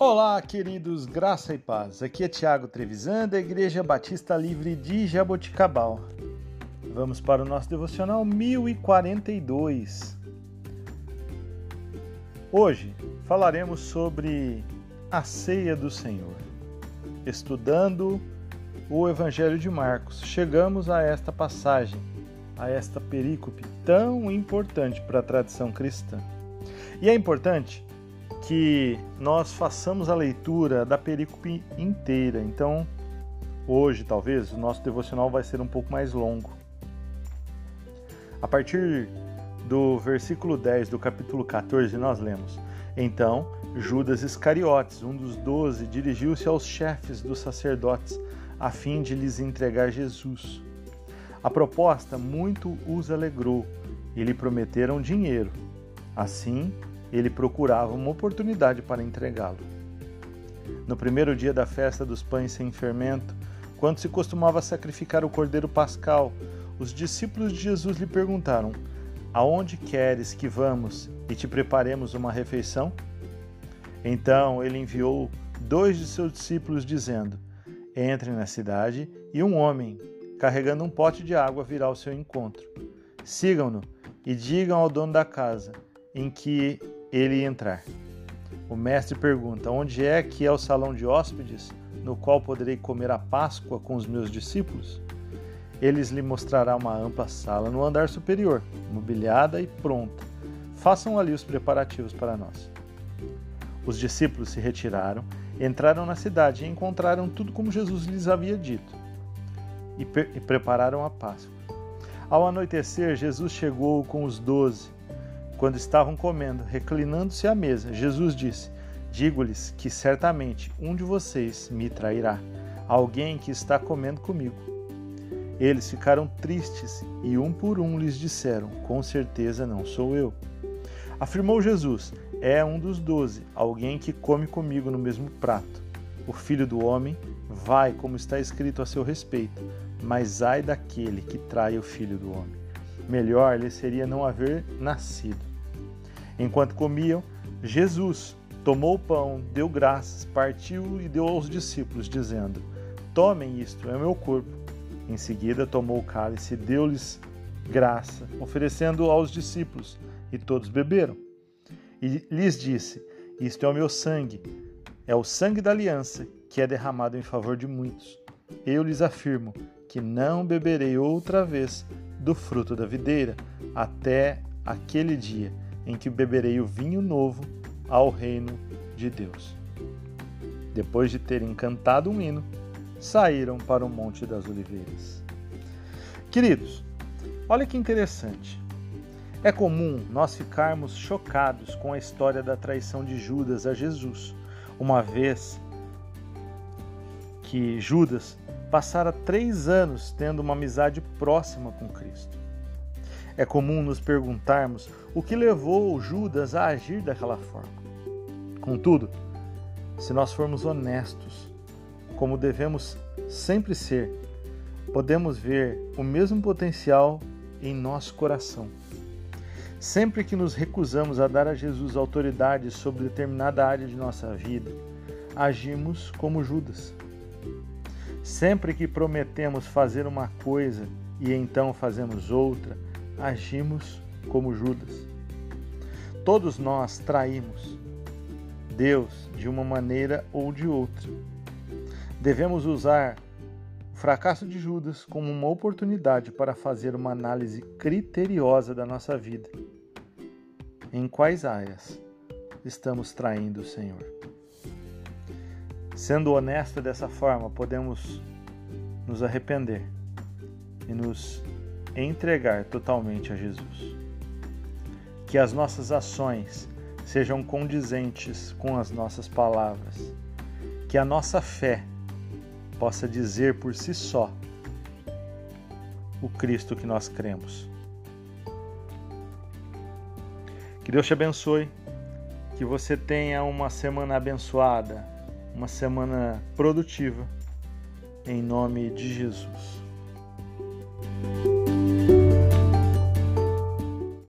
Olá, queridos, graça e paz. Aqui é Tiago Trevisan, da Igreja Batista Livre de Jaboticabal. Vamos para o nosso devocional 1042. Hoje falaremos sobre a ceia do Senhor. Estudando o Evangelho de Marcos, chegamos a esta passagem, a esta perícope tão importante para a tradição cristã. E é importante que nós façamos a leitura da perícope inteira. Então, hoje, talvez, o nosso devocional vai ser um pouco mais longo. A partir do versículo 10 do capítulo 14, nós lemos: Então, Judas Iscariotes, um dos doze, dirigiu-se aos chefes dos sacerdotes a fim de lhes entregar Jesus. A proposta muito os alegrou e lhe prometeram dinheiro. Assim, ele procurava uma oportunidade para entregá-lo. No primeiro dia da festa dos pães sem fermento, quando se costumava sacrificar o cordeiro pascal, os discípulos de Jesus lhe perguntaram: Aonde queres que vamos e te preparemos uma refeição? Então ele enviou dois de seus discípulos, dizendo: Entrem na cidade e um homem, carregando um pote de água, virá ao seu encontro. Sigam-no e digam ao dono da casa em que ele entrar. O mestre pergunta: Onde é que é o salão de hóspedes, no qual poderei comer a Páscoa com os meus discípulos? Eles lhe mostrará uma ampla sala no andar superior, mobiliada e pronta. Façam ali os preparativos para nós. Os discípulos se retiraram, entraram na cidade e encontraram tudo como Jesus lhes havia dito e, e prepararam a Páscoa. Ao anoitecer, Jesus chegou com os doze quando estavam comendo, reclinando-se à mesa, Jesus disse: Digo-lhes que certamente um de vocês me trairá, alguém que está comendo comigo. Eles ficaram tristes e um por um lhes disseram: Com certeza não sou eu. Afirmou Jesus: É um dos doze, alguém que come comigo no mesmo prato. O filho do homem vai, como está escrito a seu respeito, mas ai daquele que trai o filho do homem. Melhor lhe seria não haver nascido. Enquanto comiam, Jesus tomou o pão, deu graças, partiu e deu aos discípulos, dizendo: Tomem isto, é o meu corpo. Em seguida, tomou o cálice e deu-lhes graça, oferecendo aos discípulos, e todos beberam. E lhes disse: Isto é o meu sangue, é o sangue da aliança, que é derramado em favor de muitos. Eu lhes afirmo que não beberei outra vez do fruto da videira, até aquele dia em que beberei o vinho novo ao reino de Deus. Depois de terem cantado um hino, saíram para o Monte das Oliveiras. Queridos, olha que interessante. É comum nós ficarmos chocados com a história da traição de Judas a Jesus, uma vez que Judas passara três anos tendo uma amizade próxima com Cristo. É comum nos perguntarmos o que levou Judas a agir daquela forma. Contudo, se nós formos honestos, como devemos sempre ser, podemos ver o mesmo potencial em nosso coração. Sempre que nos recusamos a dar a Jesus autoridade sobre determinada área de nossa vida, agimos como Judas. Sempre que prometemos fazer uma coisa e então fazemos outra, agimos como Judas. Todos nós traímos Deus de uma maneira ou de outra. Devemos usar o fracasso de Judas como uma oportunidade para fazer uma análise criteriosa da nossa vida. Em quais áreas estamos traindo o Senhor? Sendo honesto dessa forma, podemos nos arrepender e nos entregar totalmente a Jesus. Que as nossas ações sejam condizentes com as nossas palavras. Que a nossa fé possa dizer por si só o Cristo que nós cremos. Que Deus te abençoe, que você tenha uma semana abençoada, uma semana produtiva, em nome de Jesus.